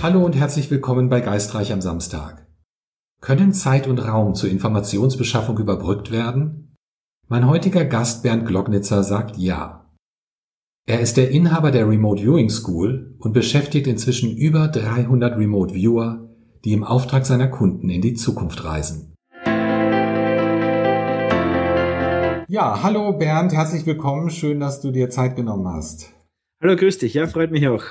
Hallo und herzlich willkommen bei Geistreich am Samstag. Können Zeit und Raum zur Informationsbeschaffung überbrückt werden? Mein heutiger Gast Bernd Glognitzer sagt ja. Er ist der Inhaber der Remote Viewing School und beschäftigt inzwischen über 300 Remote Viewer, die im Auftrag seiner Kunden in die Zukunft reisen. Ja, hallo Bernd, herzlich willkommen. Schön, dass du dir Zeit genommen hast. Hallo, grüß dich. Ja, freut mich auch.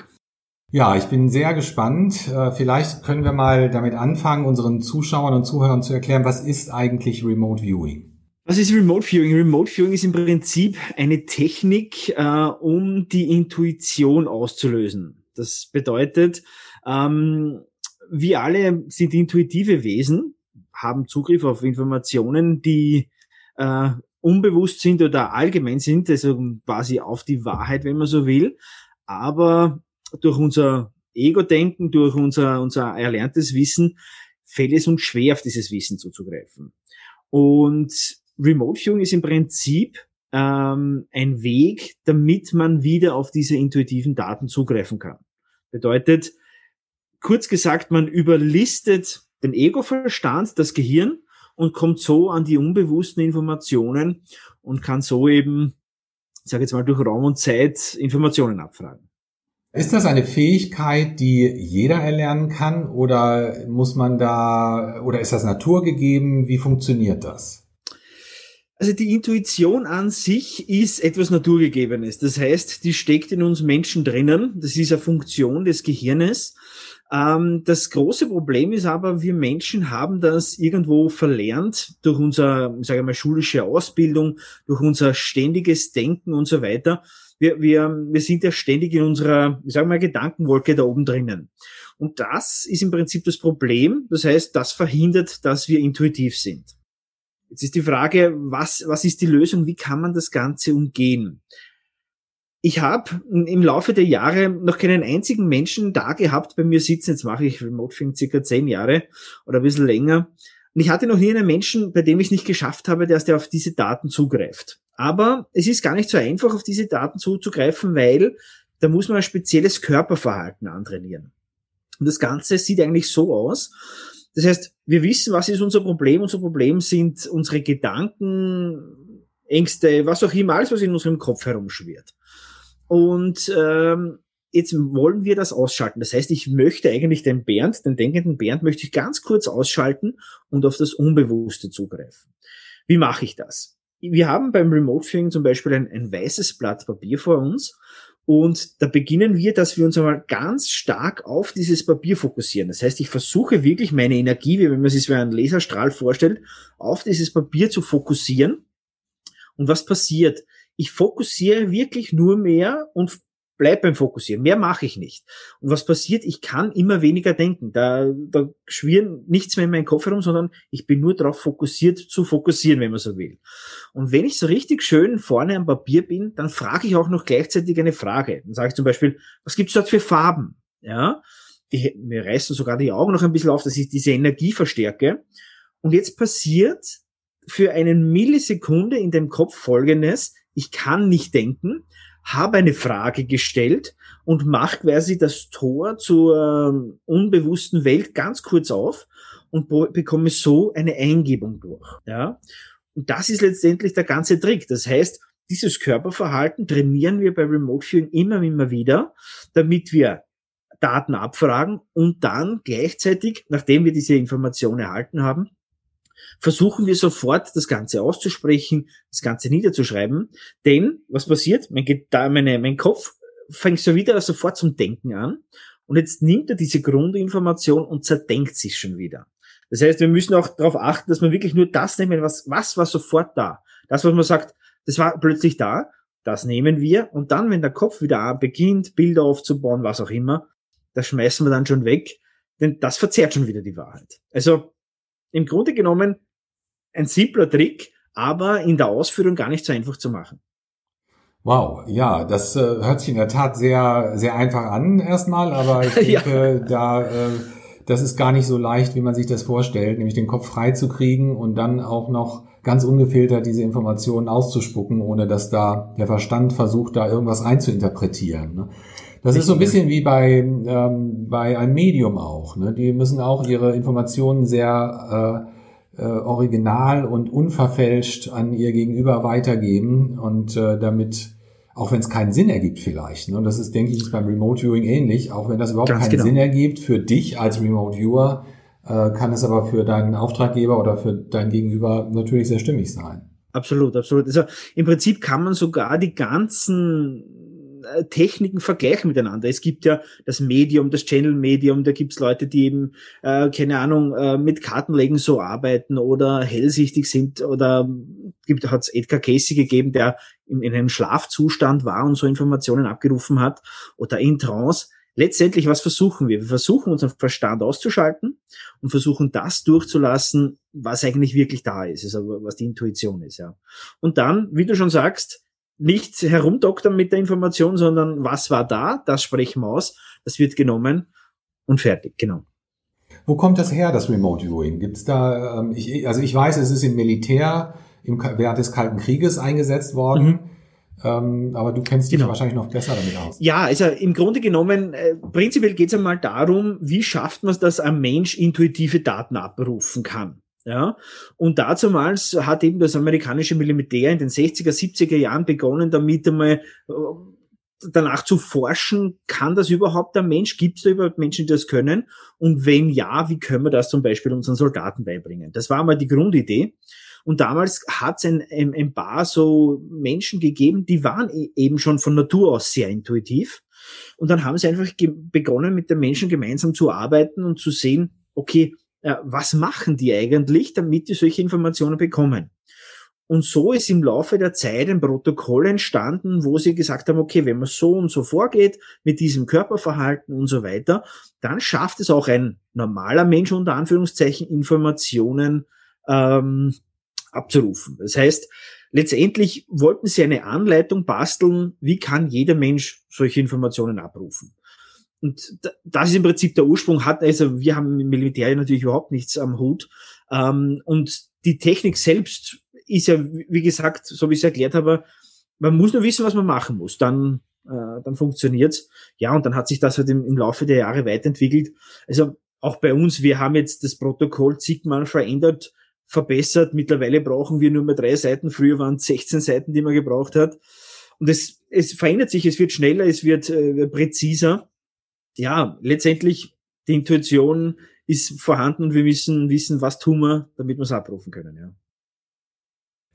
Ja, ich bin sehr gespannt. Äh, vielleicht können wir mal damit anfangen, unseren Zuschauern und Zuhörern zu erklären, was ist eigentlich Remote Viewing? Was ist Remote Viewing? Remote Viewing ist im Prinzip eine Technik, äh, um die Intuition auszulösen. Das bedeutet, ähm, wir alle sind intuitive Wesen, haben Zugriff auf Informationen, die äh, unbewusst sind oder allgemein sind, also quasi auf die Wahrheit, wenn man so will. Aber durch unser Ego-Denken, durch unser, unser erlerntes Wissen, fällt es uns schwer, auf dieses Wissen zuzugreifen. Und Remote Viewing ist im Prinzip ähm, ein Weg, damit man wieder auf diese intuitiven Daten zugreifen kann. Bedeutet, kurz gesagt, man überlistet den Ego-Verstand, das Gehirn, und kommt so an die unbewussten Informationen und kann so eben, ich sage jetzt mal, durch Raum und Zeit Informationen abfragen. Ist das eine Fähigkeit, die jeder erlernen kann oder muss man da, oder ist das naturgegeben? Wie funktioniert das? Also die Intuition an sich ist etwas Naturgegebenes. Das heißt, die steckt in uns Menschen drinnen. Das ist eine Funktion des Gehirnes. Ähm, das große Problem ist aber, wir Menschen haben das irgendwo verlernt durch unsere, sage ich mal, schulische Ausbildung, durch unser ständiges Denken und so weiter wir, wir, wir sind ja ständig in unserer, ich sage mal, Gedankenwolke da oben drinnen. Und das ist im Prinzip das Problem. Das heißt, das verhindert, dass wir intuitiv sind. Jetzt ist die Frage, was, was ist die Lösung? Wie kann man das Ganze umgehen? Ich habe im Laufe der Jahre noch keinen einzigen Menschen da gehabt bei mir sitzen. Jetzt mache ich Remote Film circa zehn Jahre oder ein bisschen länger. Und ich hatte noch nie einen Menschen, bei dem ich es nicht geschafft habe, dass der auf diese Daten zugreift. Aber es ist gar nicht so einfach, auf diese Daten zuzugreifen, weil da muss man ein spezielles Körperverhalten antrainieren. Und das Ganze sieht eigentlich so aus. Das heißt, wir wissen, was ist unser Problem. Unser Problem sind unsere Gedanken, Ängste, was auch immer, alles, was in unserem Kopf herumschwirrt. Und ähm, jetzt wollen wir das ausschalten. Das heißt, ich möchte eigentlich den Bernd, den denkenden Bernd, möchte ich ganz kurz ausschalten und auf das Unbewusste zugreifen. Wie mache ich das? Wir haben beim Remote Viewing zum Beispiel ein, ein weißes Blatt Papier vor uns und da beginnen wir, dass wir uns einmal ganz stark auf dieses Papier fokussieren. Das heißt, ich versuche wirklich meine Energie, wie wenn man sich wie einen Laserstrahl vorstellt, auf dieses Papier zu fokussieren. Und was passiert? Ich fokussiere wirklich nur mehr und bleib beim Fokussieren. Mehr mache ich nicht. Und was passiert? Ich kann immer weniger denken. Da, da schwirren nichts mehr in meinen Kopf herum, sondern ich bin nur darauf fokussiert zu fokussieren, wenn man so will. Und wenn ich so richtig schön vorne am Papier bin, dann frage ich auch noch gleichzeitig eine Frage. Dann sage ich zum Beispiel, was gibt's dort für Farben? Ja, die, mir reißen sogar die Augen noch ein bisschen auf, dass ich diese Energie verstärke. Und jetzt passiert für einen Millisekunde in dem Kopf Folgendes. Ich kann nicht denken, habe eine Frage gestellt und mache quasi das Tor zur ähm, unbewussten Welt ganz kurz auf und bekomme so eine Eingebung durch. Ja? Und das ist letztendlich der ganze Trick. Das heißt, dieses Körperverhalten trainieren wir bei Remote Viewing immer, immer wieder, damit wir Daten abfragen und dann gleichzeitig, nachdem wir diese Information erhalten haben, versuchen wir sofort das Ganze auszusprechen, das Ganze niederzuschreiben. Denn was passiert? Mein, meine, mein Kopf fängt so wieder sofort zum Denken an. Und jetzt nimmt er diese Grundinformation und zerdenkt sich schon wieder. Das heißt, wir müssen auch darauf achten, dass wir wirklich nur das nehmen, was, was war sofort da. Das, was man sagt, das war plötzlich da, das nehmen wir. Und dann, wenn der Kopf wieder beginnt, Bilder aufzubauen, was auch immer, das schmeißen wir dann schon weg. Denn das verzerrt schon wieder die Wahrheit. Also im Grunde genommen ein simpler Trick, aber in der Ausführung gar nicht so einfach zu machen. Wow, ja, das äh, hört sich in der Tat sehr, sehr einfach an erstmal, aber ich denke, ja. da, äh, das ist gar nicht so leicht, wie man sich das vorstellt, nämlich den Kopf frei zu kriegen und dann auch noch ganz ungefiltert diese Informationen auszuspucken, ohne dass da der Verstand versucht, da irgendwas reinzuinterpretieren. Ne? Das ist so ein bisschen wie bei, ähm, bei einem Medium auch. Ne? Die müssen auch ihre Informationen sehr äh, äh, original und unverfälscht an ihr Gegenüber weitergeben und äh, damit auch wenn es keinen Sinn ergibt vielleicht. Ne? Und das ist, denke ich, ist beim Remote Viewing ähnlich. Auch wenn das überhaupt Ganz keinen genau. Sinn ergibt für dich als Remote Viewer, äh, kann es aber für deinen Auftraggeber oder für dein Gegenüber natürlich sehr stimmig sein. Absolut, absolut. Also im Prinzip kann man sogar die ganzen Techniken vergleichen miteinander. Es gibt ja das Medium, das Channel-Medium, da gibt's Leute, die eben, äh, keine Ahnung, äh, mit Kartenlegen so arbeiten oder hellsichtig sind oder gibt hat's Edgar Casey gegeben, der in, in einem Schlafzustand war und so Informationen abgerufen hat oder in Trance letztendlich, was versuchen wir? Wir versuchen unseren Verstand auszuschalten und versuchen das durchzulassen, was eigentlich wirklich da ist, also was die Intuition ist, ja. Und dann, wie du schon sagst, nicht herumdoktern mit der Information, sondern was war da, das sprechen wir aus, das wird genommen und fertig, genau. Wo kommt das her, das Remote Viewing? Gibt's da, ähm, ich, also ich weiß, es ist im Militär im, während des Kalten Krieges eingesetzt worden. Mhm. Ähm, aber du kennst dich genau. wahrscheinlich noch besser damit aus. Ja, also im Grunde genommen, äh, prinzipiell geht es einmal darum, wie schafft man es, dass ein Mensch intuitive Daten abrufen kann. Ja, und dazumals hat eben das amerikanische Militär in den 60er, 70er Jahren begonnen, damit einmal äh, danach zu forschen, kann das überhaupt ein Mensch? Gibt es da überhaupt Menschen, die das können? Und wenn ja, wie können wir das zum Beispiel unseren Soldaten beibringen? Das war mal die Grundidee. Und damals hat es ein, ein, ein paar so Menschen gegeben, die waren e-, eben schon von Natur aus sehr intuitiv. Und dann haben sie einfach begonnen, mit den Menschen gemeinsam zu arbeiten und zu sehen, okay, was machen die eigentlich, damit die solche Informationen bekommen? Und so ist im Laufe der Zeit ein Protokoll entstanden, wo sie gesagt haben, okay, wenn man so und so vorgeht, mit diesem Körperverhalten und so weiter, dann schafft es auch ein normaler Mensch unter Anführungszeichen Informationen ähm, abzurufen. Das heißt, letztendlich wollten sie eine Anleitung basteln, wie kann jeder Mensch solche Informationen abrufen. Und das ist im Prinzip der Ursprung hat, also wir haben im Militär natürlich überhaupt nichts am Hut. Ähm, und die Technik selbst ist ja, wie gesagt, so wie ich es erklärt habe, man muss nur wissen, was man machen muss. Dann, äh, dann funktioniert's. Ja, und dann hat sich das halt im, im Laufe der Jahre weiterentwickelt. Also auch bei uns, wir haben jetzt das Protokoll zigmal verändert verbessert. Mittlerweile brauchen wir nur mehr drei Seiten. Früher waren es 16 Seiten, die man gebraucht hat. Und es, es verändert sich, es wird schneller, es wird äh, präziser. Ja, letztendlich die Intuition ist vorhanden und wir müssen wissen, was tun wir, damit wir es abrufen können. Ja.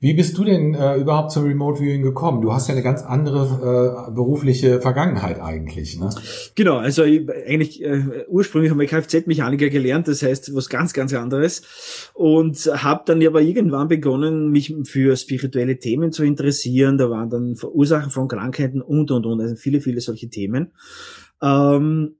Wie bist du denn äh, überhaupt zum Remote Viewing gekommen? Du hast ja eine ganz andere äh, berufliche Vergangenheit eigentlich, ne? Genau, also ich, eigentlich äh, ursprünglich habe ich Kfz-Mechaniker gelernt, das heißt was ganz, ganz anderes und habe dann aber irgendwann begonnen, mich für spirituelle Themen zu interessieren. Da waren dann Ursachen von Krankheiten und und und, also viele, viele solche Themen. Ähm,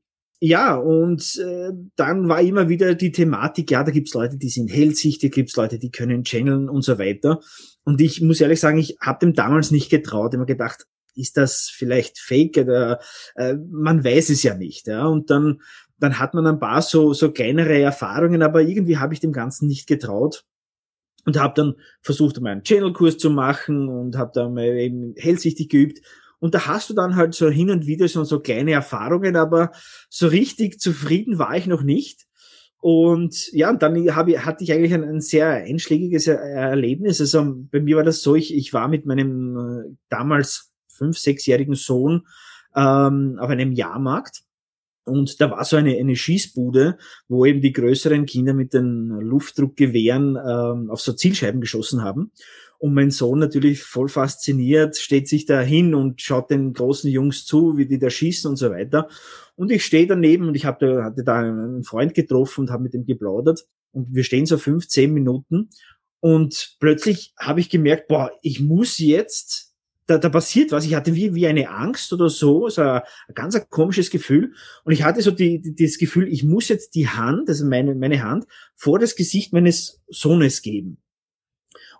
ja, und äh, dann war immer wieder die Thematik, ja, da gibt's Leute, die sind hellsichtig, gibt's Leute, die können channeln und so weiter. Und ich muss ehrlich sagen, ich habe dem damals nicht getraut. Immer gedacht, ist das vielleicht fake oder äh, man weiß es ja nicht. Ja? Und dann, dann hat man ein paar so, so kleinere Erfahrungen, aber irgendwie habe ich dem Ganzen nicht getraut und habe dann versucht, meinen Channel-Kurs zu machen und habe dann eben hellsichtig geübt. Und da hast du dann halt so hin und wieder schon so kleine Erfahrungen, aber so richtig zufrieden war ich noch nicht. Und ja, und dann hab ich, hatte ich eigentlich ein, ein sehr einschlägiges Erlebnis. Also bei mir war das so, ich, ich war mit meinem äh, damals fünf-, sechsjährigen Sohn ähm, auf einem Jahrmarkt. Und da war so eine, eine Schießbude, wo eben die größeren Kinder mit den Luftdruckgewehren ähm, auf so Zielscheiben geschossen haben. Und mein Sohn natürlich voll fasziniert, steht sich da hin und schaut den großen Jungs zu, wie die da schießen und so weiter. Und ich stehe daneben und ich hab da, hatte da einen Freund getroffen und habe mit ihm geplaudert. Und wir stehen so fünf, zehn Minuten. Und plötzlich habe ich gemerkt, boah, ich muss jetzt, da, da passiert was. Ich hatte wie, wie eine Angst oder so, so ein, ein ganz ein komisches Gefühl. Und ich hatte so die, die, das Gefühl, ich muss jetzt die Hand, also meine, meine Hand, vor das Gesicht meines Sohnes geben.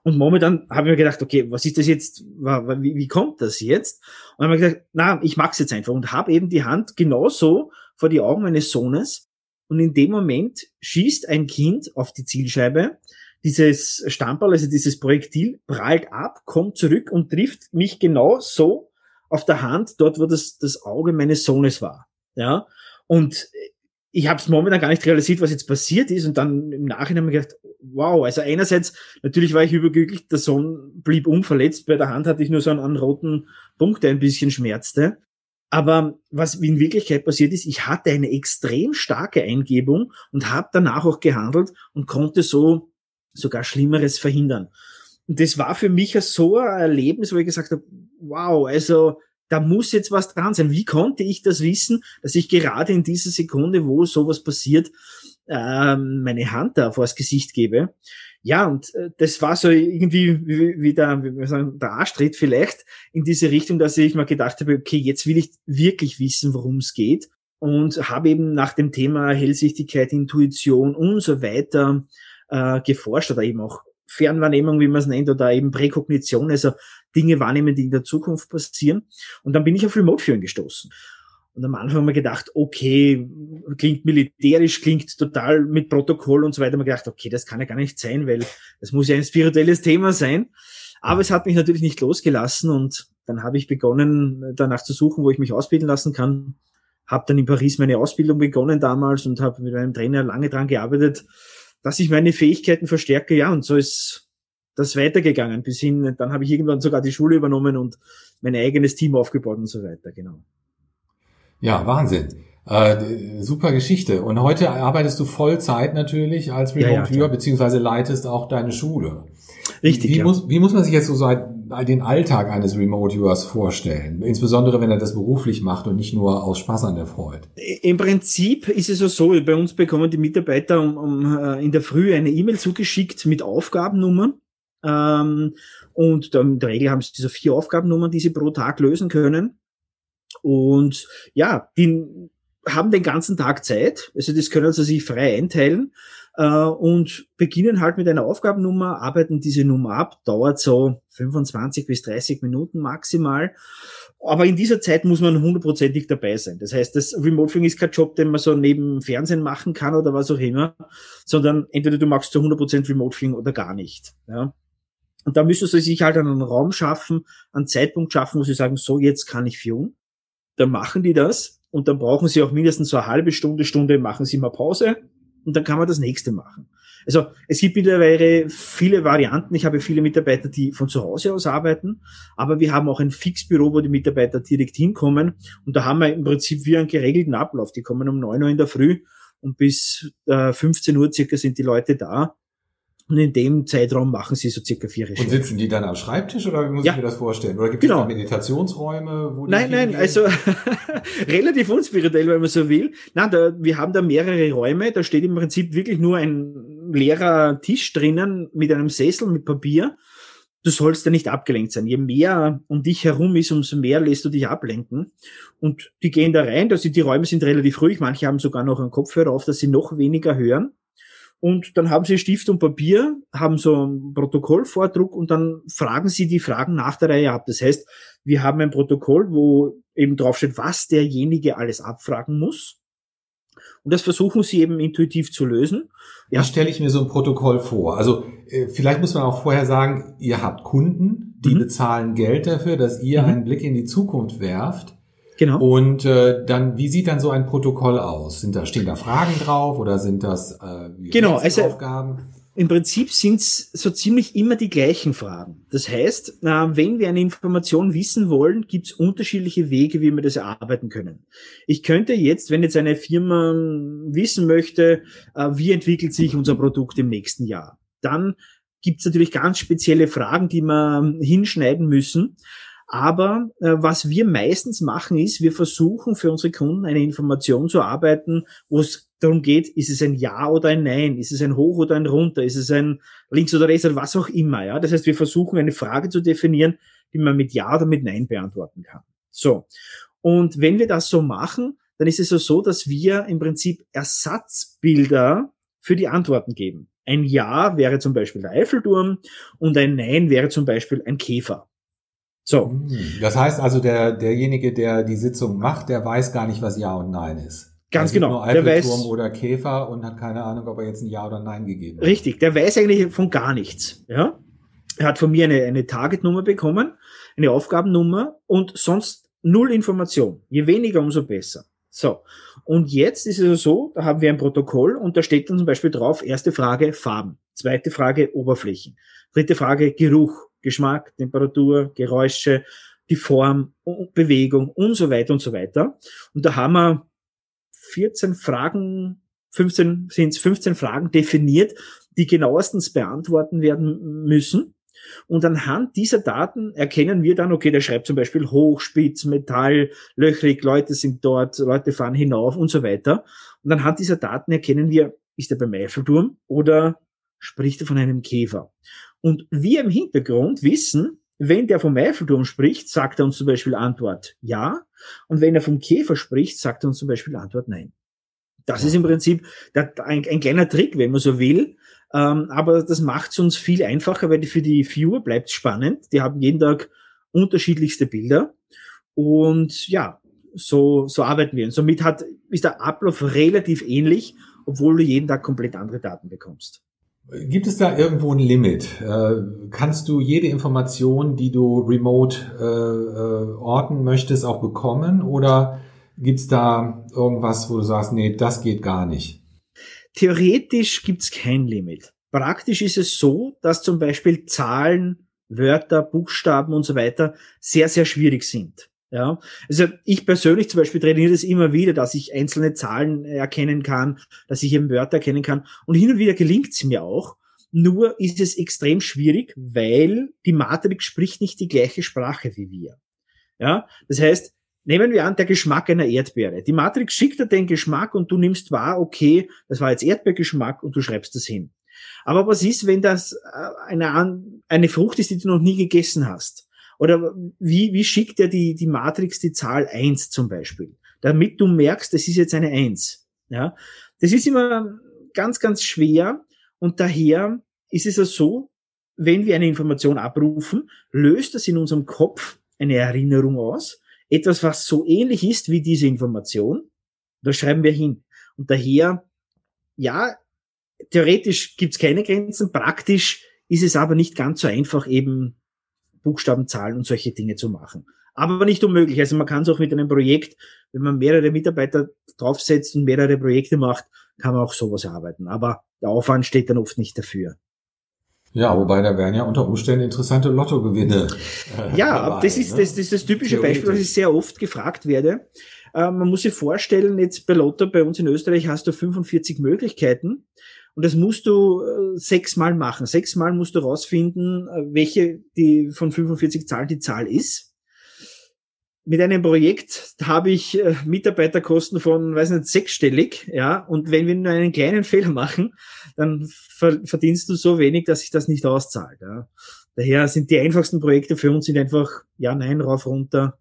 Und momentan habe ich mir gedacht, okay, was ist das jetzt, wie, wie kommt das jetzt? Und habe ich gesagt, na, ich mag's jetzt einfach und habe eben die Hand genauso vor die Augen meines Sohnes. Und in dem Moment schießt ein Kind auf die Zielscheibe. Dieses Stammball, also dieses Projektil, prallt ab, kommt zurück und trifft mich genau so auf der Hand, dort, wo das, das Auge meines Sohnes war. Ja. Und ich habe es momentan gar nicht realisiert, was jetzt passiert ist. Und dann im Nachhinein habe ich gedacht, wow, also einerseits, natürlich war ich überglücklich, der Sohn blieb unverletzt. Bei der Hand hatte ich nur so einen, einen roten Punkt, der ein bisschen schmerzte. Aber was in Wirklichkeit passiert ist, ich hatte eine extrem starke Eingebung und habe danach auch gehandelt und konnte so sogar Schlimmeres verhindern. Und das war für mich so ein Erlebnis, wo ich gesagt habe, wow, also da muss jetzt was dran sein. Wie konnte ich das wissen, dass ich gerade in dieser Sekunde, wo sowas passiert, ähm, meine Hand da vors Gesicht gebe? Ja, und äh, das war so irgendwie wie, der, wie wir sagen, der Arschtritt vielleicht in diese Richtung, dass ich mir gedacht habe, okay, jetzt will ich wirklich wissen, worum es geht und habe eben nach dem Thema Hellsichtigkeit, Intuition und so weiter äh, geforscht oder eben auch Fernwahrnehmung, wie man es nennt, oder eben Präkognition, also Dinge wahrnehmen, die in der Zukunft passieren. Und dann bin ich auf Remote Viewing gestoßen. Und am Anfang haben wir gedacht, okay, klingt militärisch, klingt total mit Protokoll und so weiter. Wir gedacht, okay, das kann ja gar nicht sein, weil das muss ja ein spirituelles Thema sein. Aber es hat mich natürlich nicht losgelassen und dann habe ich begonnen, danach zu suchen, wo ich mich ausbilden lassen kann. Habe dann in Paris meine Ausbildung begonnen damals und habe mit meinem Trainer lange dran gearbeitet, dass ich meine Fähigkeiten verstärke. Ja, und so ist das weitergegangen bis hin, dann habe ich irgendwann sogar die Schule übernommen und mein eigenes Team aufgebaut und so weiter, genau. Ja, Wahnsinn. Äh, super Geschichte. Und heute arbeitest du Vollzeit natürlich als Remote ja, ja, beziehungsweise leitest auch deine Schule. Richtig. Wie, ja. muss, wie muss man sich jetzt so den Alltag eines Remote Viewers vorstellen? Insbesondere wenn er das beruflich macht und nicht nur aus Spaß an der Freude. Im Prinzip ist es so, bei uns bekommen die Mitarbeiter um, um, äh, in der Früh eine E-Mail zugeschickt mit Aufgabennummern. Ähm, und in der Regel haben sie so vier Aufgabennummern, die sie pro Tag lösen können. Und ja, die haben den ganzen Tag Zeit, also das können sie sich frei einteilen äh, und beginnen halt mit einer Aufgabennummer, arbeiten diese Nummer ab, dauert so 25 bis 30 Minuten maximal. Aber in dieser Zeit muss man hundertprozentig dabei sein. Das heißt, das Remote Viewing ist kein Job, den man so neben Fernsehen machen kann oder was auch immer, sondern entweder du machst zu 100% Remote Viewing oder gar nicht. Ja. Und da müssen sie sich halt einen Raum schaffen, einen Zeitpunkt schaffen, wo sie sagen, so jetzt kann ich viewen dann machen die das und dann brauchen sie auch mindestens so eine halbe Stunde, Stunde, machen sie mal Pause und dann kann man das nächste machen. Also es gibt mittlerweile viele Varianten. Ich habe viele Mitarbeiter, die von zu Hause aus arbeiten, aber wir haben auch ein Fixbüro, wo die Mitarbeiter direkt hinkommen und da haben wir im Prinzip wie einen geregelten Ablauf. Die kommen um neun Uhr in der Früh und bis äh, 15 Uhr circa sind die Leute da und in dem Zeitraum machen sie so circa vier Recherchen. Und sitzen die dann am Schreibtisch oder muss ja. ich mir das vorstellen? Oder gibt genau. es da Meditationsräume? Wo nein, nein, also relativ unspirituell, wenn man so will. Nein, da, wir haben da mehrere Räume. Da steht im Prinzip wirklich nur ein leerer Tisch drinnen mit einem Sessel mit Papier. Du sollst ja nicht abgelenkt sein. Je mehr um dich herum ist, umso mehr lässt du dich ablenken. Und die gehen da rein. Also die Räume sind relativ ruhig. Manche haben sogar noch einen Kopfhörer auf, dass sie noch weniger hören. Und dann haben sie Stift und Papier, haben so einen Protokollvordruck und dann fragen sie die Fragen nach der Reihe ab. Das heißt, wir haben ein Protokoll, wo eben draufsteht, was derjenige alles abfragen muss. Und das versuchen sie eben intuitiv zu lösen. Ja, Wie stelle ich mir so ein Protokoll vor? Also äh, vielleicht muss man auch vorher sagen, ihr habt Kunden, die mhm. bezahlen Geld dafür, dass ihr mhm. einen Blick in die Zukunft werft. Genau. Und äh, dann, wie sieht dann so ein Protokoll aus? Sind da stehen da Fragen drauf oder sind das äh, genau, also Aufgaben? Im Prinzip sind es so ziemlich immer die gleichen Fragen. Das heißt, äh, wenn wir eine Information wissen wollen, gibt es unterschiedliche Wege, wie wir das erarbeiten können. Ich könnte jetzt, wenn jetzt eine Firma wissen möchte, äh, wie entwickelt sich unser Produkt im nächsten Jahr, dann gibt es natürlich ganz spezielle Fragen, die wir hinschneiden müssen. Aber äh, was wir meistens machen, ist, wir versuchen für unsere Kunden eine Information zu arbeiten, wo es darum geht, ist es ein Ja oder ein Nein, ist es ein Hoch oder ein Runter, ist es ein Links oder Rechts oder was auch immer. Ja, das heißt, wir versuchen eine Frage zu definieren, die man mit Ja oder mit Nein beantworten kann. So und wenn wir das so machen, dann ist es so, dass wir im Prinzip Ersatzbilder für die Antworten geben. Ein Ja wäre zum Beispiel der Eiffelturm und ein Nein wäre zum Beispiel ein Käfer. So. Hm. Das heißt also, der, derjenige, der die Sitzung macht, der weiß gar nicht, was Ja und Nein ist. Ganz genau. Nur der weiß oder Käfer und hat keine Ahnung, ob er jetzt ein Ja oder Nein gegeben hat. Richtig, der weiß eigentlich von gar nichts. Ja. Er hat von mir eine, eine Targetnummer bekommen, eine Aufgabennummer und sonst null Information. Je weniger, umso besser. So. Und jetzt ist es so, da haben wir ein Protokoll und da steht dann zum Beispiel drauf, erste Frage Farben, zweite Frage Oberflächen, dritte Frage Geruch, Geschmack, Temperatur, Geräusche, die Form, Bewegung und so weiter und so weiter. Und da haben wir 14 Fragen, 15 sind es 15 Fragen definiert, die genauestens beantworten werden müssen. Und anhand dieser Daten erkennen wir dann, okay, der schreibt zum Beispiel hoch, spitz, Metall, löchrig, Leute sind dort, Leute fahren hinauf und so weiter. Und anhand dieser Daten erkennen wir, ist er beim Eiffelturm oder spricht er von einem Käfer? Und wir im Hintergrund wissen, wenn der vom Eiffelturm spricht, sagt er uns zum Beispiel Antwort ja. Und wenn er vom Käfer spricht, sagt er uns zum Beispiel Antwort nein. Das ist im Prinzip ein, ein kleiner Trick, wenn man so will, ähm, aber das macht es uns viel einfacher, weil für die Viewer bleibt spannend. Die haben jeden Tag unterschiedlichste Bilder. Und ja, so, so arbeiten wir. Und somit hat, ist der Ablauf relativ ähnlich, obwohl du jeden Tag komplett andere Daten bekommst. Gibt es da irgendwo ein Limit? Äh, kannst du jede Information, die du remote äh, äh, orten möchtest, auch bekommen? Oder gibt es da irgendwas, wo du sagst, nee, das geht gar nicht? Theoretisch gibt's kein Limit. Praktisch ist es so, dass zum Beispiel Zahlen, Wörter, Buchstaben und so weiter sehr, sehr schwierig sind. Ja, also ich persönlich zum Beispiel trainiere das immer wieder, dass ich einzelne Zahlen erkennen kann, dass ich eben Wörter erkennen kann. Und hin und wieder gelingt es mir auch. Nur ist es extrem schwierig, weil die Matrix spricht nicht die gleiche Sprache wie wir. Ja, das heißt, Nehmen wir an, der Geschmack einer Erdbeere. Die Matrix schickt dir den Geschmack und du nimmst wahr, okay, das war jetzt Erdbeergeschmack und du schreibst das hin. Aber was ist, wenn das äh, eine, eine Frucht ist, die du noch nie gegessen hast? Oder wie, wie schickt dir die, die Matrix die Zahl eins zum Beispiel? Damit du merkst, das ist jetzt eine eins. Ja, das ist immer ganz, ganz schwer und daher ist es ja so, wenn wir eine Information abrufen, löst das in unserem Kopf eine Erinnerung aus etwas, was so ähnlich ist wie diese Information, da schreiben wir hin. Und daher, ja, theoretisch gibt's keine Grenzen, praktisch ist es aber nicht ganz so einfach, eben Buchstaben, Zahlen und solche Dinge zu machen. Aber nicht unmöglich. Also man kann es auch mit einem Projekt, wenn man mehrere Mitarbeiter draufsetzt und mehrere Projekte macht, kann man auch sowas arbeiten. Aber der Aufwand steht dann oft nicht dafür. Ja, wobei da wären ja unter Umständen interessante Lottogewinne. Äh, ja, dabei, das, ist, ne? das, das ist das typische Beispiel, was ich sehr oft gefragt werde. Äh, man muss sich vorstellen, jetzt bei Lotto bei uns in Österreich hast du 45 Möglichkeiten und das musst du äh, sechsmal machen. Sechsmal musst du rausfinden, äh, welche die von 45 Zahlen die Zahl ist mit einem Projekt habe ich äh, Mitarbeiterkosten von, weiß nicht, sechsstellig, ja, und wenn wir nur einen kleinen Fehler machen, dann verdienst du so wenig, dass sich das nicht auszahlt, ja. Daher sind die einfachsten Projekte für uns sind einfach, ja, nein, rauf, runter,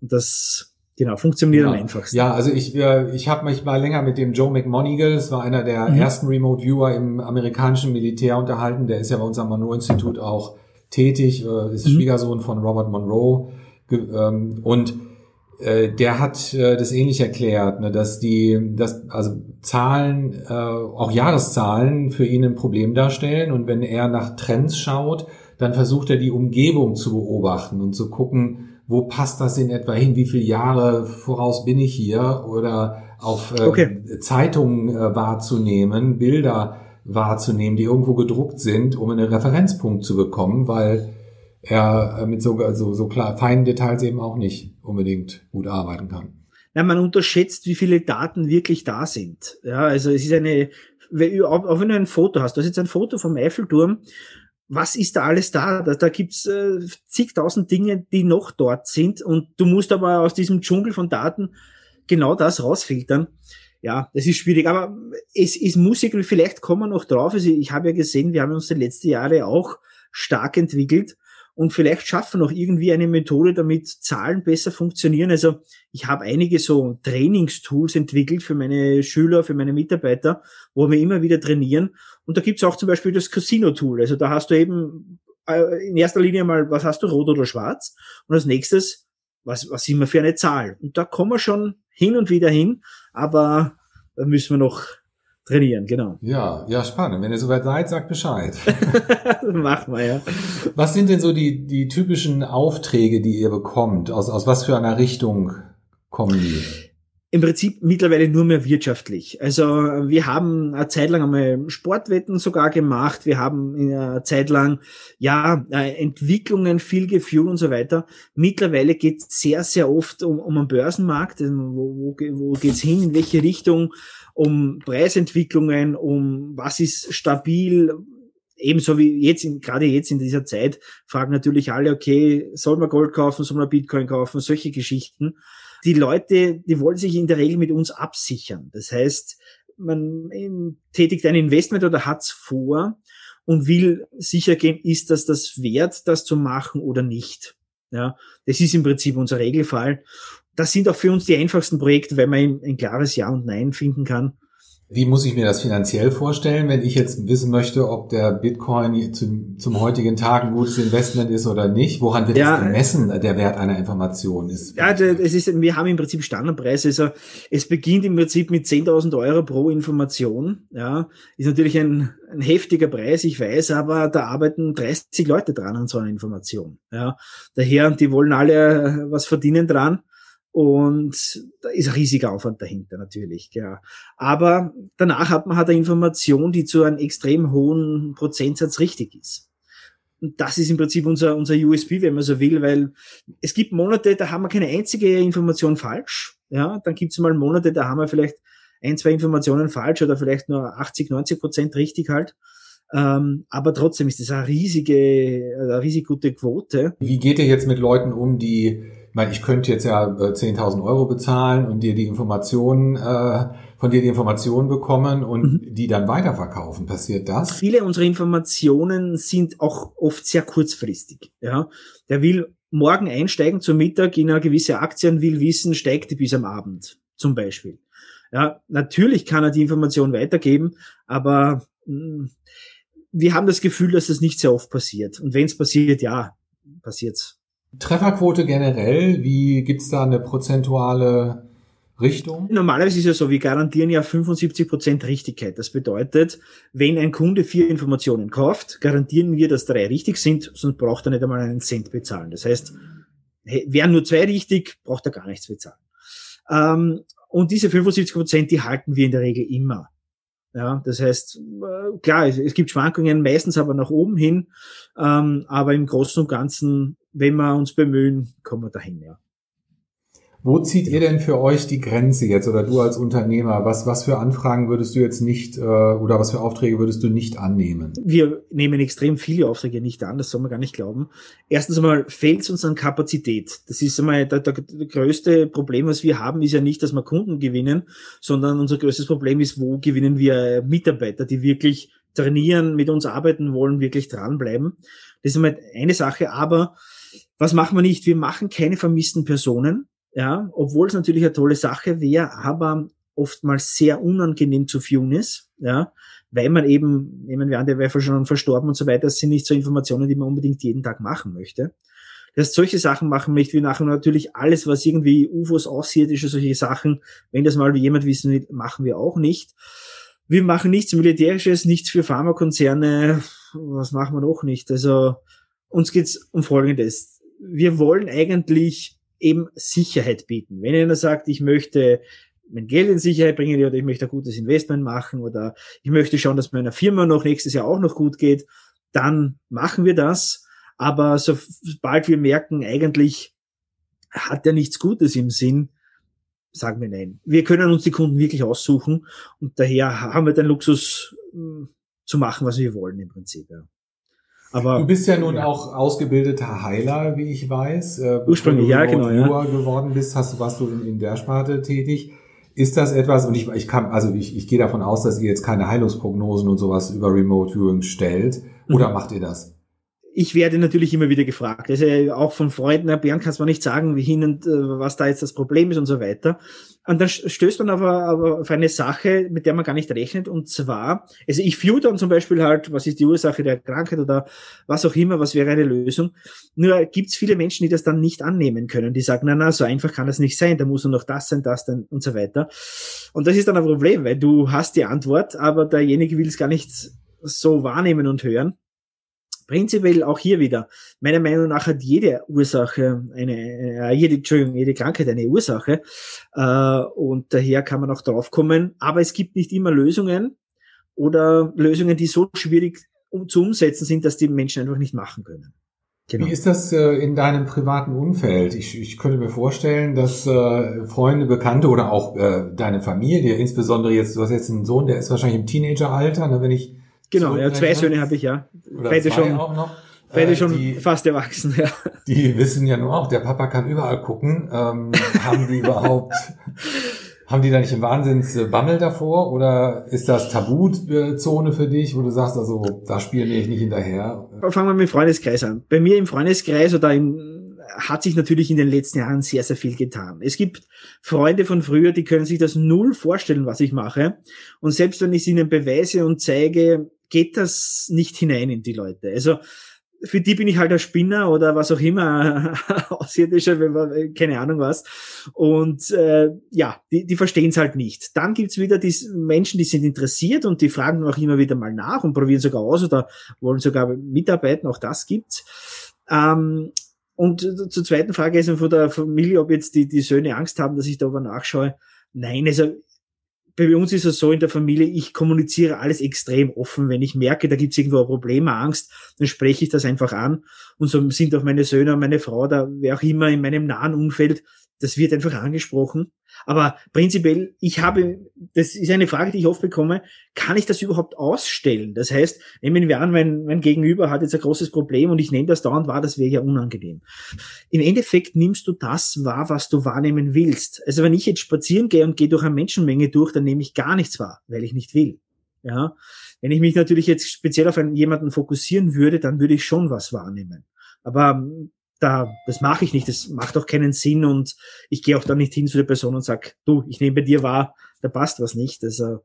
und das, genau, funktioniert ja. am einfachsten. Ja, also ich, äh, ich habe mich mal länger mit dem Joe McMonigal, das war einer der mhm. ersten Remote Viewer im amerikanischen Militär unterhalten, der ist ja bei uns am Monroe-Institut auch tätig, äh, ist mhm. Schwiegersohn von Robert Monroe, ähm, und äh, der hat äh, das ähnlich erklärt, ne, dass die, dass also Zahlen, äh, auch Jahreszahlen für ihn ein Problem darstellen. Und wenn er nach Trends schaut, dann versucht er die Umgebung zu beobachten und zu gucken, wo passt das in etwa hin, wie viele Jahre voraus bin ich hier oder auf äh, okay. Zeitungen äh, wahrzunehmen, Bilder wahrzunehmen, die irgendwo gedruckt sind, um einen Referenzpunkt zu bekommen, weil er äh, mit so, so, so klar, feinen Details eben auch nicht unbedingt gut arbeiten kann. Ja, man unterschätzt, wie viele Daten wirklich da sind. Ja, also es ist eine, auch wenn du ein Foto hast, du hast jetzt ein Foto vom Eiffelturm, was ist da alles da? Da, da gibt's äh, zigtausend Dinge, die noch dort sind und du musst aber aus diesem Dschungel von Daten genau das rausfiltern. Ja, das ist schwierig, aber es ist Musik, vielleicht kommen wir noch drauf. Also ich habe ja gesehen, wir haben uns die letzten Jahre auch stark entwickelt und vielleicht schaffen wir noch irgendwie eine Methode, damit Zahlen besser funktionieren. Also ich habe einige so Trainingstools entwickelt für meine Schüler, für meine Mitarbeiter, wo wir immer wieder trainieren. Und da gibt's auch zum Beispiel das Casino-Tool. Also da hast du eben äh, in erster Linie mal, was hast du, rot oder schwarz? Und als nächstes, was, was sind wir für eine Zahl? Und da kommen wir schon hin und wieder hin, aber da müssen wir noch trainieren, genau. Ja, ja, spannend. Wenn ihr soweit seid, sagt Bescheid. Machen wir, ja. Was sind denn so die, die typischen Aufträge, die ihr bekommt? Aus, aus was für einer Richtung kommen die? im Prinzip mittlerweile nur mehr wirtschaftlich. Also wir haben eine Zeit lang einmal Sportwetten sogar gemacht. Wir haben eine Zeit lang ja äh, Entwicklungen viel geführt und so weiter. Mittlerweile geht es sehr, sehr oft um, um einen Börsenmarkt. Also wo, wo, wo geht's hin? In welche Richtung? Um Preisentwicklungen, um was ist stabil, ebenso wie jetzt, gerade jetzt in dieser Zeit, fragen natürlich alle, okay, soll man Gold kaufen, soll man Bitcoin kaufen, solche Geschichten die Leute, die wollen sich in der Regel mit uns absichern. Das heißt, man tätigt ein Investment oder hat's vor und will sicher gehen, ist das das wert, das zu machen oder nicht. Ja, das ist im Prinzip unser Regelfall. Das sind auch für uns die einfachsten Projekte, weil man ein klares Ja und Nein finden kann. Wie muss ich mir das finanziell vorstellen, wenn ich jetzt wissen möchte, ob der Bitcoin zum, zum heutigen Tag ein gutes Investment ist oder nicht? Woran wird ja, das gemessen, der Wert einer Information? Ist ja, es ist, wir haben im Prinzip Standardpreise. Also es beginnt im Prinzip mit 10.000 Euro pro Information. Ja, ist natürlich ein, ein heftiger Preis, ich weiß, aber da arbeiten 30 Leute dran an so einer Information. Ja, daher, die wollen alle was verdienen dran. Und da ist ein riesiger Aufwand dahinter natürlich. Ja. Aber danach hat man halt eine Information, die zu einem extrem hohen Prozentsatz richtig ist. Und das ist im Prinzip unser, unser USB, wenn man so will, weil es gibt Monate, da haben wir keine einzige Information falsch. Ja, dann gibt es mal Monate, da haben wir vielleicht ein, zwei Informationen falsch oder vielleicht nur 80, 90 Prozent richtig halt. Ähm, aber trotzdem ist das eine riesige, eine riesig gute Quote. Wie geht ihr jetzt mit Leuten um, die ich meine, ich könnte jetzt ja äh, 10.000 Euro bezahlen und dir die Informationen, äh, von dir die Informationen bekommen und mhm. die dann weiterverkaufen. Passiert das? Viele unserer Informationen sind auch oft sehr kurzfristig. Ja, der will morgen einsteigen zum Mittag in eine gewisse Aktie und will wissen, steigt die bis am Abend zum Beispiel. Ja, natürlich kann er die Information weitergeben, aber mh, hm, wir haben das Gefühl, dass das nicht sehr oft passiert. Und wenn es passiert, ja, passiert's. Trefferquote generell, wie gibt's da eine prozentuale Richtung? Normalerweise ist es ja so, wir garantieren ja 75 Prozent Richtigkeit. Das bedeutet, wenn ein Kunde vier Informationen kauft, garantieren wir, dass drei richtig sind, sonst braucht er nicht einmal einen Cent bezahlen. Das heißt, wären nur zwei richtig, braucht er gar nichts bezahlen. Ähm, und diese 75%, Prozent, die halten wir in der Regel immer. Ja, das heißt, äh, klar, es, gibt Schwankungen, meistens aber nach oben hin, ähm, aber im Großen und Ganzen wenn wir uns bemühen, kommen wir dahin, ja. Wo zieht ihr denn für euch die Grenze jetzt oder du als Unternehmer? Was, was für Anfragen würdest du jetzt nicht äh, oder was für Aufträge würdest du nicht annehmen? Wir nehmen extrem viele Aufträge nicht an, das soll man gar nicht glauben. Erstens einmal fehlt es uns an Kapazität. Das ist einmal der, der, der größte Problem, was wir haben, ist ja nicht, dass wir Kunden gewinnen, sondern unser größtes Problem ist, wo gewinnen wir Mitarbeiter, die wirklich trainieren, mit uns arbeiten wollen, wirklich dranbleiben. Das ist einmal eine Sache, aber was machen wir nicht? Wir machen keine vermissten Personen, ja, obwohl es natürlich eine tolle Sache wäre, aber oftmals sehr unangenehm zu führen ist, ja, weil man eben, nehmen wir an, der wäre schon verstorben und so weiter, das sind nicht so Informationen, die man unbedingt jeden Tag machen möchte. Das heißt, solche Sachen machen nicht. Wir machen natürlich alles, was irgendwie UFOs, Außerirdische, solche Sachen, wenn das mal jemand wissen will, machen wir auch nicht. Wir machen nichts Militärisches, nichts für Pharmakonzerne. Was machen wir noch nicht? Also, uns geht's um Folgendes wir wollen eigentlich eben Sicherheit bieten. Wenn einer sagt, ich möchte mein Geld in Sicherheit bringen oder ich möchte ein gutes Investment machen oder ich möchte schauen, dass meiner Firma noch nächstes Jahr auch noch gut geht, dann machen wir das. Aber sobald wir merken, eigentlich hat er nichts Gutes im Sinn, sagen wir nein. Wir können uns die Kunden wirklich aussuchen und daher haben wir den Luxus hm, zu machen, was wir wollen im Prinzip. Ja. Aber, du bist ja nun ja. auch ausgebildeter Heiler, wie ich weiß. Äh, Ursprünglich, ja, genau. Ja. geworden bist, hast, warst du in, in der Sparte tätig. Ist das etwas, und ich, ich kann, also ich, ich gehe davon aus, dass ihr jetzt keine Heilungsprognosen und sowas über Remote Viewing stellt, oder mhm. macht ihr das? Ich werde natürlich immer wieder gefragt. Also auch von Freunden, Herr Bernd, kannst du nicht sagen, wie hin und äh, was da jetzt das Problem ist und so weiter. Und dann stößt man aber, aber auf eine Sache, mit der man gar nicht rechnet. Und zwar, also ich view dann zum Beispiel halt, was ist die Ursache der Krankheit oder was auch immer, was wäre eine Lösung. Nur gibt es viele Menschen, die das dann nicht annehmen können. Die sagen, na, na, so einfach kann das nicht sein, da muss nur noch das sein, das dann und so weiter. Und das ist dann ein Problem, weil du hast die Antwort, aber derjenige will es gar nicht so wahrnehmen und hören. Prinzipiell auch hier wieder. Meiner Meinung nach hat jede Ursache eine, äh, jede, Entschuldigung, jede Krankheit eine Ursache. Äh, und daher kann man auch drauf kommen. Aber es gibt nicht immer Lösungen oder Lösungen, die so schwierig um, zu umsetzen sind, dass die Menschen einfach nicht machen können. Genau. Wie ist das äh, in deinem privaten Umfeld? Ich, ich könnte mir vorstellen, dass äh, Freunde, Bekannte oder auch äh, deine Familie, insbesondere jetzt, du hast jetzt einen Sohn, der ist wahrscheinlich im Teenageralter, ne, wenn ich Genau, ja, zwei Söhne habe ich ja. Oder beide schon. Beide äh, schon die, fast erwachsen, ja. Die wissen ja nur auch, der Papa kann überall gucken. Ähm, haben die überhaupt, haben die da nicht einen Wahnsinnsbammel davor? Oder ist das Tabuzone für dich, wo du sagst, also da spiele ich nicht hinterher? Fangen wir mit dem Freundeskreis an. Bei mir im Freundeskreis oder im hat sich natürlich in den letzten Jahren sehr, sehr viel getan. Es gibt Freunde von früher, die können sich das null vorstellen, was ich mache. Und selbst wenn ich es ihnen beweise und zeige, geht das nicht hinein in die Leute. Also für die bin ich halt ein Spinner oder was auch immer, außerirdischer, keine Ahnung was. Und äh, ja, die, die verstehen es halt nicht. Dann gibt's wieder die Menschen, die sind interessiert und die fragen auch immer wieder mal nach und probieren sogar aus oder wollen sogar mitarbeiten, auch das gibt's. Ähm, und zur zweiten Frage ist von der Familie, ob jetzt die, die Söhne Angst haben, dass ich da aber nachschaue. Nein, also bei uns ist es so in der Familie, ich kommuniziere alles extrem offen. Wenn ich merke, da gibt es irgendwo ein Problem, Angst, dann spreche ich das einfach an. Und so sind auch meine Söhne und meine Frau, da wer auch immer in meinem nahen Umfeld, das wird einfach angesprochen. Aber prinzipiell, ich habe, das ist eine Frage, die ich oft bekomme, kann ich das überhaupt ausstellen? Das heißt, nehmen wir an, mein, mein Gegenüber hat jetzt ein großes Problem und ich nehme das dauernd wahr, das wäre ja unangenehm. Im Endeffekt nimmst du das wahr, was du wahrnehmen willst. Also wenn ich jetzt spazieren gehe und gehe durch eine Menschenmenge durch, dann nehme ich gar nichts wahr, weil ich nicht will. Ja, wenn ich mich natürlich jetzt speziell auf einen, jemanden fokussieren würde, dann würde ich schon was wahrnehmen. Aber da, das mache ich nicht, das macht auch keinen Sinn und ich gehe auch da nicht hin zu der Person und sag, du, ich nehme bei dir wahr, da passt was nicht. Also,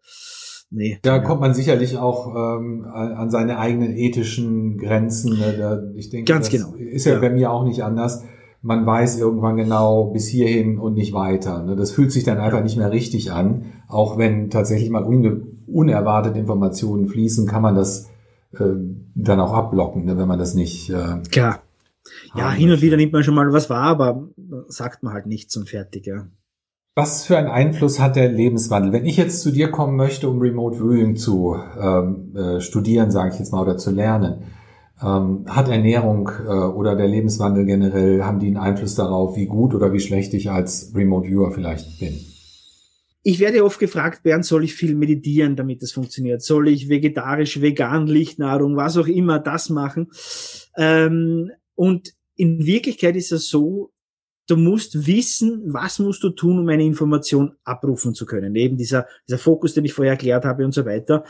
nee. Da ja. kommt man sicherlich auch ähm, an seine eigenen ethischen Grenzen. Ne? Ich denke, Ganz genau. ist ja, ja, bei mir auch nicht anders. Man weiß irgendwann genau bis hierhin und nicht weiter. Ne? Das fühlt sich dann einfach nicht mehr richtig an. Auch wenn tatsächlich mal unerwartete Informationen fließen, kann man das äh, dann auch abblocken, ne? wenn man das nicht äh, Klar ja, hin und wieder nimmt man schon mal was wahr, aber sagt man halt nichts und fertig, ja. Was für einen Einfluss hat der Lebenswandel? Wenn ich jetzt zu dir kommen möchte, um Remote Viewing zu ähm, äh, studieren, sage ich jetzt mal, oder zu lernen, ähm, hat Ernährung äh, oder der Lebenswandel generell, haben die einen Einfluss darauf, wie gut oder wie schlecht ich als Remote Viewer vielleicht bin? Ich werde oft gefragt, Bernd, soll ich viel meditieren, damit das funktioniert? Soll ich vegetarisch, vegan, Lichtnahrung, was auch immer das machen? Ähm, und in Wirklichkeit ist es so, du musst wissen, was musst du tun, um eine Information abrufen zu können. Eben dieser, dieser Fokus, den ich vorher erklärt habe und so weiter.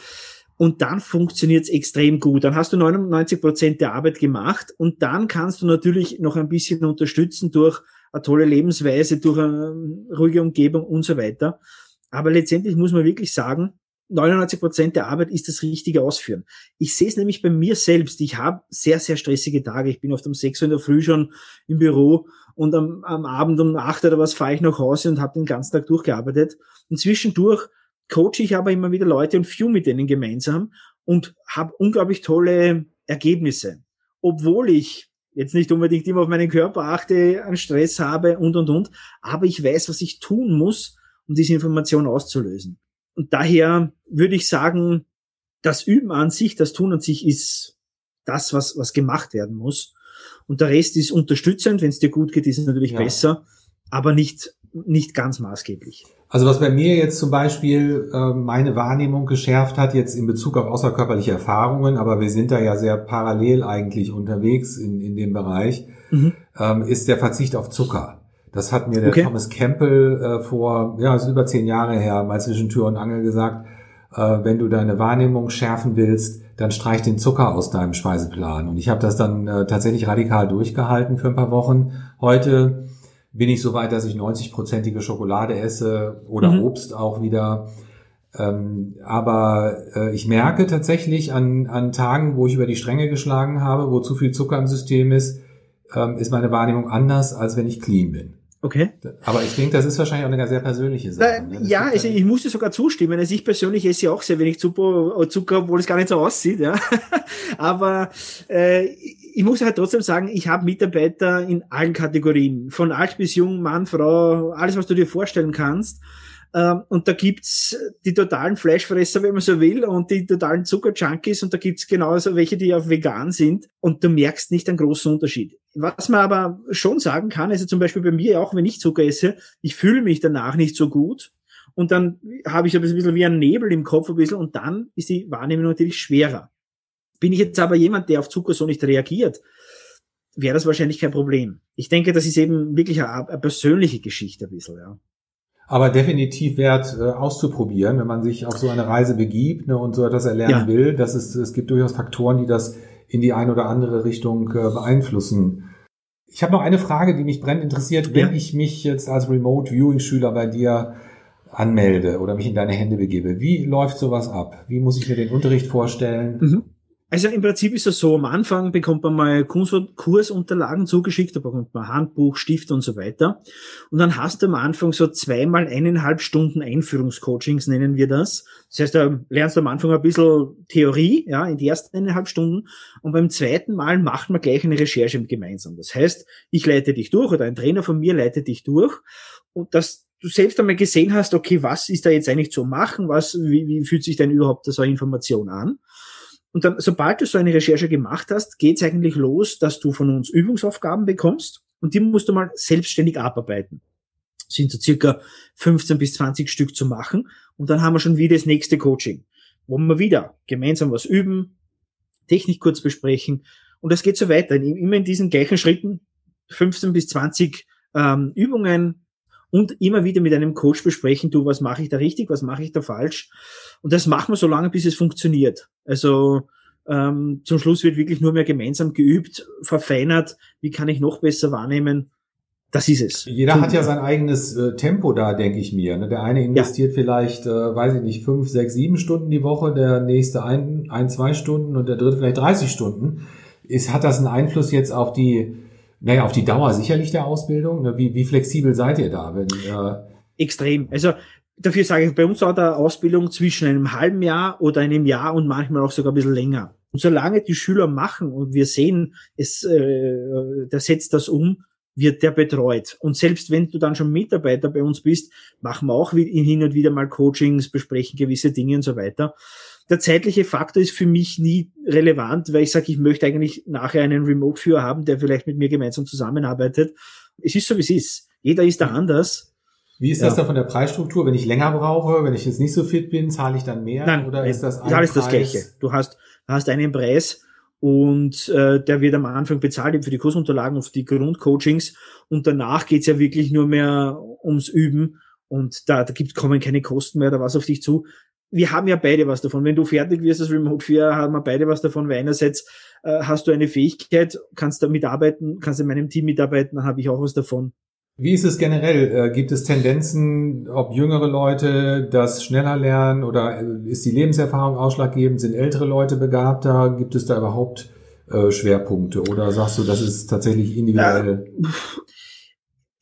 Und dann funktioniert es extrem gut. Dann hast du 99 Prozent der Arbeit gemacht und dann kannst du natürlich noch ein bisschen unterstützen durch eine tolle Lebensweise, durch eine ruhige Umgebung und so weiter. Aber letztendlich muss man wirklich sagen, 99 Prozent der Arbeit ist das richtige Ausführen. Ich sehe es nämlich bei mir selbst. Ich habe sehr, sehr stressige Tage. Ich bin oft um 6 Uhr in der Früh schon im Büro und am, am Abend um 8 oder was fahre ich nach Hause und habe den ganzen Tag durchgearbeitet. Und zwischendurch coache ich aber immer wieder Leute und führe mit denen gemeinsam und habe unglaublich tolle Ergebnisse. Obwohl ich jetzt nicht unbedingt immer auf meinen Körper achte, an Stress habe und, und, und. Aber ich weiß, was ich tun muss, um diese Information auszulösen. Und daher würde ich sagen, das Üben an sich, das Tun an sich ist das, was, was gemacht werden muss. Und der Rest ist unterstützend. Wenn es dir gut geht, ist es natürlich ja. besser, aber nicht, nicht ganz maßgeblich. Also was bei mir jetzt zum Beispiel äh, meine Wahrnehmung geschärft hat, jetzt in Bezug auf außerkörperliche Erfahrungen, aber wir sind da ja sehr parallel eigentlich unterwegs in, in dem Bereich, mhm. ähm, ist der Verzicht auf Zucker. Das hat mir der okay. Thomas Campbell äh, vor, ja, ist über zehn Jahre her, mal zwischen Tür und Angel gesagt. äh, wenn du deine Wahrnehmung schärfen willst, dann streich den Zucker aus deinem Speiseplan. Und ich habe das dann äh, tatsächlich radikal durchgehalten für ein paar Wochen. Heute bin ich so weit, dass ich 90-prozentige Schokolade esse oder mhm. Obst auch wieder. Ähm, aber äh, ich merke tatsächlich an, an Tagen, wo ich über die Stränge geschlagen habe, wo zu viel Zucker im System ist, ähm, ist meine Wahrnehmung anders, als wenn ich clean bin. Okay. Aber ich denke, das ist wahrscheinlich auch eine sehr persönliche Sache. Ne? Ja, also ich muss dir sogar zustimmen. Also ich persönlich esse ja auch sehr wenig Zucker, Zucker obwohl es gar nicht so aussieht. Ja. Aber äh, ich muss halt trotzdem sagen, ich habe Mitarbeiter in allen Kategorien. Von alt bis jung, Mann, Frau, alles, was du dir vorstellen kannst. Ähm, und da gibt's die totalen Fleischfresser, wenn man so will, und die totalen Zuckerjunkies und da gibt's genauso welche, die auf vegan sind und du merkst nicht einen großen Unterschied. Was man aber schon sagen kann, also zum Beispiel bei mir auch, wenn ich Zucker esse, ich fühle mich danach nicht so gut und dann habe ich ein bisschen wie ein Nebel im Kopf ein bisschen und dann ist die Wahrnehmung natürlich schwerer. Bin ich jetzt aber jemand, der auf Zucker so nicht reagiert, wäre das wahrscheinlich kein Problem. Ich denke, das ist eben wirklich eine, eine persönliche Geschichte ein bisschen, ja aber definitiv wert äh, auszuprobieren, wenn man sich auf so eine Reise begibt ne, und so etwas erlernen ja. will. Das ist, es gibt durchaus Faktoren, die das in die eine oder andere Richtung äh, beeinflussen. Ich habe noch eine Frage, die mich brennend interessiert. Wenn ja. ich mich jetzt als Remote Viewing Schüler bei dir anmelde oder mich in deine Hände begebe, wie läuft sowas ab? Wie muss ich mir den Unterricht vorstellen? Mhm. Also im Prinzip ist es so, am Anfang bekommt man mal Kursunterlagen zugeschickt, da bekommt man Handbuch, Stift und so weiter. Und dann hast du am Anfang so zweimal eineinhalb Stunden Einführungscoachings, nennen wir das. Das heißt, da lernst du am Anfang ein bisschen Theorie, ja, in die ersten eineinhalb Stunden. Und beim zweiten Mal macht man gleich eine Recherche gemeinsam. Das heißt, ich leite dich durch oder ein Trainer von mir leitet dich durch. Und dass du selbst einmal gesehen hast, okay, was ist da jetzt eigentlich zu machen? Was, wie, wie fühlt sich denn überhaupt so eine Information an? Und dann, sobald du so eine Recherche gemacht hast, geht's eigentlich los, dass du von uns Übungsaufgaben bekommst und die musst du mal selbstständig abarbeiten. Das sind so circa 15 bis 20 Stück zu machen und dann haben wir schon wieder das nächste Coaching, wo wir wieder gemeinsam was üben, Technik kurz besprechen und das geht so weiter, immer in diesen gleichen Schritten, 15 bis 20 ähm, Übungen, und immer wieder mit einem Coach besprechen, du, was mache ich da richtig, was mache ich da falsch. Und das machen wir so lange, bis es funktioniert. Also ähm, zum Schluss wird wirklich nur mehr gemeinsam geübt, verfeinert, wie kann ich noch besser wahrnehmen. Das ist es. Jeder hat ja sein eigenes äh, Tempo da, denke ich mir. Ne? Der eine investiert ja. vielleicht, äh, weiß ich nicht, fünf, sechs, sieben Stunden die Woche, der nächste ein, ein, zwei Stunden und der dritte vielleicht 30 Stunden. Ist, hat das einen Einfluss jetzt auf die naja, auf die Dauer sicherlich der Ausbildung. Ne? Wie, wie flexibel seid ihr da? Wenn, äh Extrem. Also dafür sage ich, bei uns dauert der Ausbildung zwischen einem halben Jahr oder einem Jahr und manchmal auch sogar ein bisschen länger. Und solange die Schüler machen und wir sehen, es, äh, der setzt das um, wird der betreut. Und selbst wenn du dann schon Mitarbeiter bei uns bist, machen wir auch hin und wieder mal Coachings, besprechen gewisse Dinge und so weiter der zeitliche Faktor ist für mich nie relevant, weil ich sage, ich möchte eigentlich nachher einen Remote-Führer haben, der vielleicht mit mir gemeinsam zusammenarbeitet. Es ist so, wie es ist. Jeder ist da anders. Wie ist ja. das da von der Preisstruktur? Wenn ich länger brauche, wenn ich jetzt nicht so fit bin, zahle ich dann mehr? Nein, oder ist das ein alles Preis? das Gleiche. Du hast, hast einen Preis und äh, der wird am Anfang bezahlt eben für die Kursunterlagen, für die Grundcoachings und danach geht's ja wirklich nur mehr ums Üben und da, da gibt, kommen keine Kosten mehr oder was auf dich zu wir haben ja beide was davon. Wenn du fertig wirst als Remote 4, haben wir beide was davon, weil einerseits äh, hast du eine Fähigkeit, kannst da mitarbeiten, kannst in meinem Team mitarbeiten, dann habe ich auch was davon. Wie ist es generell? Äh, gibt es Tendenzen, ob jüngere Leute das schneller lernen oder äh, ist die Lebenserfahrung ausschlaggebend? Sind ältere Leute begabter? Gibt es da überhaupt äh, Schwerpunkte oder sagst du, das ist tatsächlich individuell? Ja,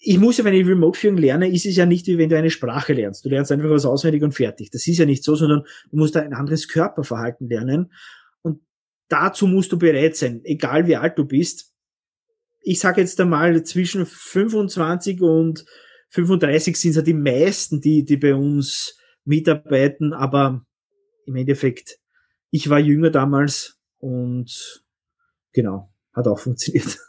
ich muss ja, wenn ich Remote-Führung lerne, ist es ja nicht wie wenn du eine Sprache lernst. Du lernst einfach was auswendig und fertig. Das ist ja nicht so, sondern du musst da ein anderes Körperverhalten lernen. Und dazu musst du bereit sein, egal wie alt du bist. Ich sage jetzt einmal, zwischen 25 und 35 sind es ja die meisten, die, die bei uns mitarbeiten, aber im Endeffekt, ich war jünger damals und genau, hat auch funktioniert.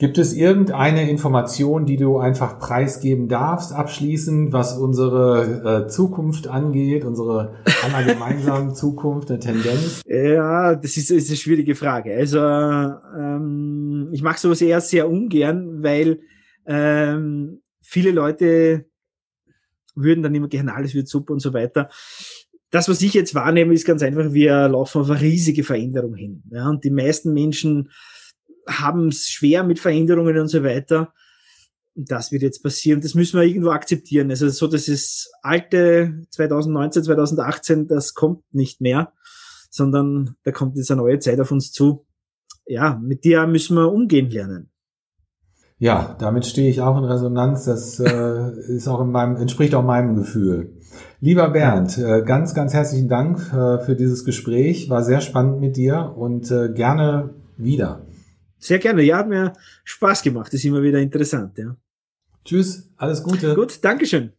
Gibt es irgendeine Information, die du einfach preisgeben darfst, abschließend, was unsere äh, Zukunft angeht, unsere aller gemeinsamen Zukunft, eine Tendenz? Ja, das ist, ist eine schwierige Frage. Also ähm, ich mache sowas eher sehr ungern, weil ähm, viele Leute würden dann immer gerne, alles wird super und so weiter. das, was ich jetzt wahrnehme, ist ganz einfach, wir laufen auf eine riesige Veränderung hin. Ja, und die meisten Menschen haben es schwer mit Veränderungen und so weiter. Das wird jetzt passieren. Das müssen wir irgendwo akzeptieren. Also so, dass es alte 2019, 2018, das kommt nicht mehr, sondern da kommt jetzt eine neue Zeit auf uns zu. Ja, mit der müssen wir umgehen lernen. Ja, damit stehe ich auch in Resonanz. Das äh, ist auch in meinem, entspricht auch meinem Gefühl. Lieber Bernd, äh, ganz, ganz herzlichen Dank äh, für dieses Gespräch. War sehr spannend mit dir und äh, gerne wieder. Sehr gerne. Ja, hat mir Spaß gemacht. Das ist immer wieder interessant, ja. Tschüss, alles Gute. Gut, Dankeschön.